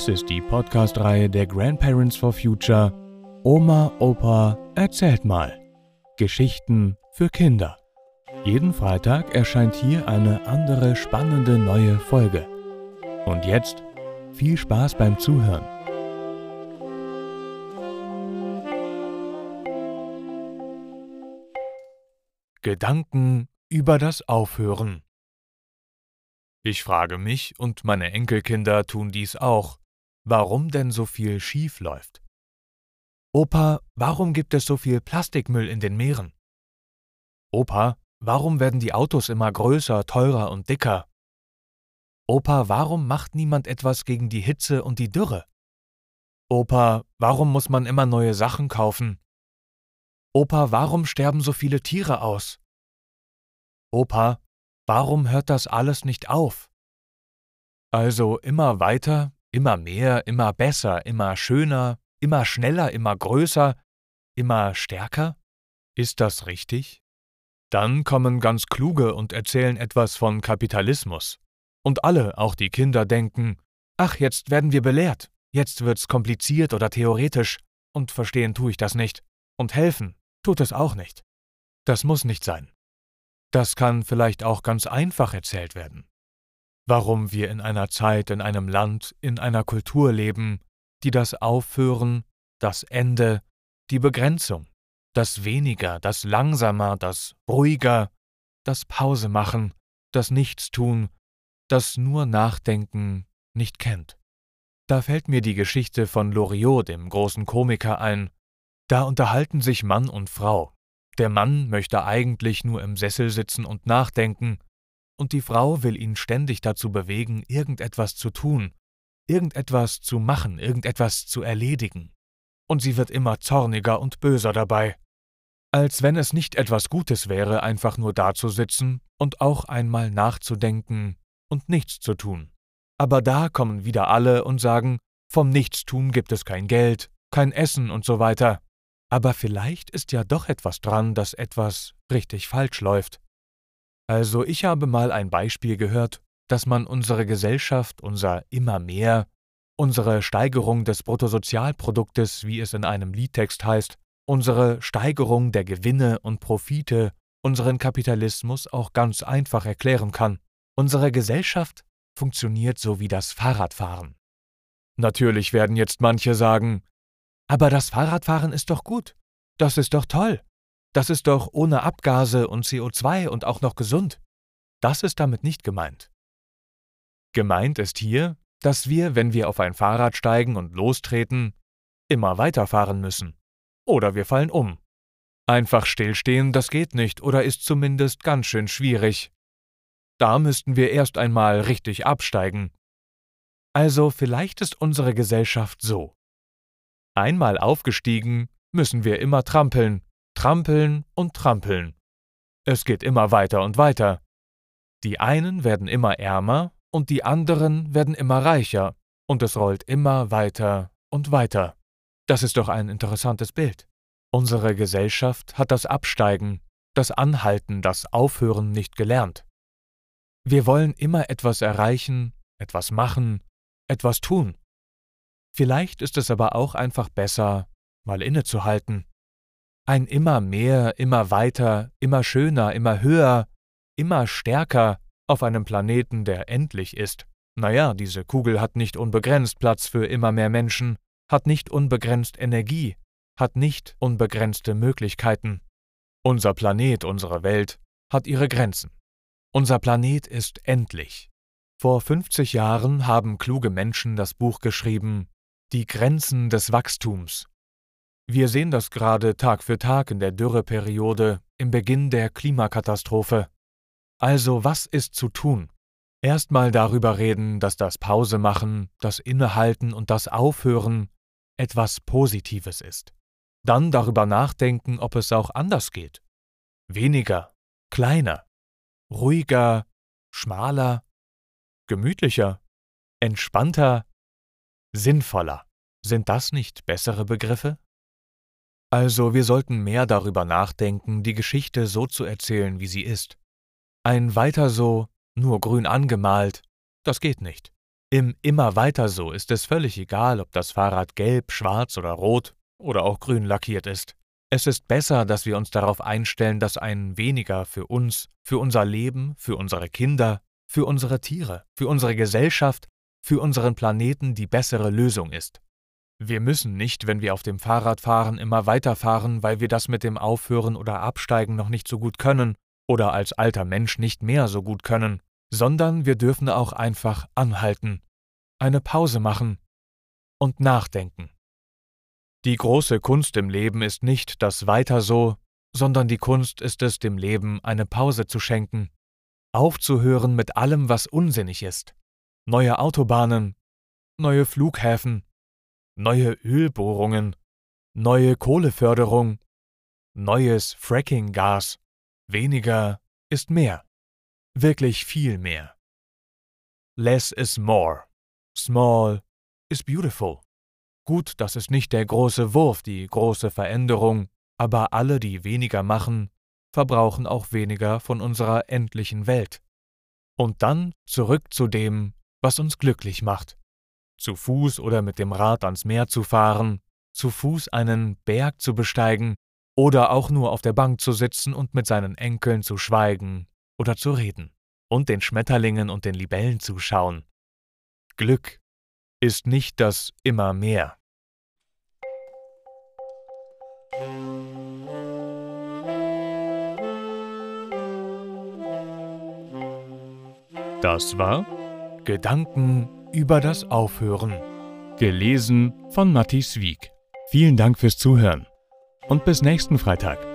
Dies ist die Podcast-Reihe der Grandparents for Future Oma, Opa, erzählt mal. Geschichten für Kinder. Jeden Freitag erscheint hier eine andere spannende neue Folge. Und jetzt viel Spaß beim Zuhören. Gedanken über das Aufhören. Ich frage mich, und meine Enkelkinder tun dies auch, warum denn so viel schief läuft. Opa, warum gibt es so viel Plastikmüll in den Meeren? Opa, warum werden die Autos immer größer, teurer und dicker? Opa, warum macht niemand etwas gegen die Hitze und die Dürre? Opa, warum muss man immer neue Sachen kaufen? Opa, warum sterben so viele Tiere aus? Opa, warum hört das alles nicht auf? Also immer weiter, immer mehr, immer besser, immer schöner, immer schneller, immer größer, immer stärker? Ist das richtig? Dann kommen ganz kluge und erzählen etwas von Kapitalismus. Und alle, auch die Kinder, denken, ach, jetzt werden wir belehrt, jetzt wird's kompliziert oder theoretisch, und verstehen tue ich das nicht, und helfen tut es auch nicht. Das muss nicht sein. Das kann vielleicht auch ganz einfach erzählt werden. Warum wir in einer Zeit, in einem Land, in einer Kultur leben, die das Aufhören, das Ende, die Begrenzung, das Weniger, das Langsamer, das Ruhiger, das Pause machen, das Nichtstun, das nur Nachdenken nicht kennt. Da fällt mir die Geschichte von Loriot, dem großen Komiker, ein. Da unterhalten sich Mann und Frau. Der Mann möchte eigentlich nur im Sessel sitzen und nachdenken, und die Frau will ihn ständig dazu bewegen, irgendetwas zu tun, irgendetwas zu machen, irgendetwas zu erledigen. Und sie wird immer zorniger und böser dabei. Als wenn es nicht etwas Gutes wäre, einfach nur dazusitzen und auch einmal nachzudenken und nichts zu tun. Aber da kommen wieder alle und sagen, vom Nichtstun gibt es kein Geld, kein Essen und so weiter. Aber vielleicht ist ja doch etwas dran, dass etwas richtig falsch läuft. Also ich habe mal ein Beispiel gehört, dass man unsere Gesellschaft, unser immer mehr, unsere Steigerung des Bruttosozialproduktes, wie es in einem Liedtext heißt, unsere Steigerung der Gewinne und Profite, unseren Kapitalismus auch ganz einfach erklären kann. Unsere Gesellschaft funktioniert so wie das Fahrradfahren. Natürlich werden jetzt manche sagen, aber das Fahrradfahren ist doch gut, das ist doch toll, das ist doch ohne Abgase und CO2 und auch noch gesund. Das ist damit nicht gemeint. Gemeint ist hier, dass wir, wenn wir auf ein Fahrrad steigen und lostreten, immer weiterfahren müssen. Oder wir fallen um. Einfach stillstehen, das geht nicht oder ist zumindest ganz schön schwierig. Da müssten wir erst einmal richtig absteigen. Also vielleicht ist unsere Gesellschaft so. Einmal aufgestiegen, müssen wir immer trampeln, trampeln und trampeln. Es geht immer weiter und weiter. Die einen werden immer ärmer und die anderen werden immer reicher, und es rollt immer weiter und weiter. Das ist doch ein interessantes Bild. Unsere Gesellschaft hat das Absteigen, das Anhalten, das Aufhören nicht gelernt. Wir wollen immer etwas erreichen, etwas machen, etwas tun. Vielleicht ist es aber auch einfach besser, mal innezuhalten. Ein immer mehr, immer weiter, immer schöner, immer höher, immer stärker auf einem Planeten, der endlich ist. Naja, diese Kugel hat nicht unbegrenzt Platz für immer mehr Menschen, hat nicht unbegrenzt Energie, hat nicht unbegrenzte Möglichkeiten. Unser Planet, unsere Welt, hat ihre Grenzen. Unser Planet ist endlich. Vor 50 Jahren haben kluge Menschen das Buch geschrieben Die Grenzen des Wachstums. Wir sehen das gerade Tag für Tag in der Dürreperiode, im Beginn der Klimakatastrophe. Also was ist zu tun? Erstmal darüber reden, dass das Pause machen, das Innehalten und das Aufhören etwas Positives ist. Dann darüber nachdenken, ob es auch anders geht. Weniger, kleiner, ruhiger, schmaler, gemütlicher, entspannter, sinnvoller. Sind das nicht bessere Begriffe? Also wir sollten mehr darüber nachdenken, die Geschichte so zu erzählen, wie sie ist. Ein weiter so, nur grün angemalt, das geht nicht. Im immer weiter so ist es völlig egal, ob das Fahrrad gelb, schwarz oder rot oder auch grün lackiert ist. Es ist besser, dass wir uns darauf einstellen, dass ein weniger für uns, für unser Leben, für unsere Kinder, für unsere Tiere, für unsere Gesellschaft, für unseren Planeten die bessere Lösung ist. Wir müssen nicht, wenn wir auf dem Fahrrad fahren, immer weiterfahren, weil wir das mit dem Aufhören oder Absteigen noch nicht so gut können oder als alter Mensch nicht mehr so gut können, sondern wir dürfen auch einfach anhalten, eine Pause machen und nachdenken. Die große Kunst im Leben ist nicht das Weiter so, sondern die Kunst ist es, dem Leben eine Pause zu schenken, aufzuhören mit allem, was unsinnig ist. Neue Autobahnen, neue Flughäfen, neue Ölbohrungen, neue Kohleförderung, neues Fracking-Gas. Weniger ist mehr. Wirklich viel mehr. Less is more. Small is beautiful. Gut, das ist nicht der große Wurf, die große Veränderung, aber alle, die weniger machen, verbrauchen auch weniger von unserer endlichen Welt. Und dann zurück zu dem, was uns glücklich macht. Zu Fuß oder mit dem Rad ans Meer zu fahren, zu Fuß einen Berg zu besteigen oder auch nur auf der Bank zu sitzen und mit seinen Enkeln zu schweigen oder zu reden und den Schmetterlingen und den Libellen zu schauen. Glück ist nicht das immer mehr. Das war Gedanken über das Aufhören. Gelesen von Matti Wieg. Vielen Dank fürs Zuhören und bis nächsten Freitag.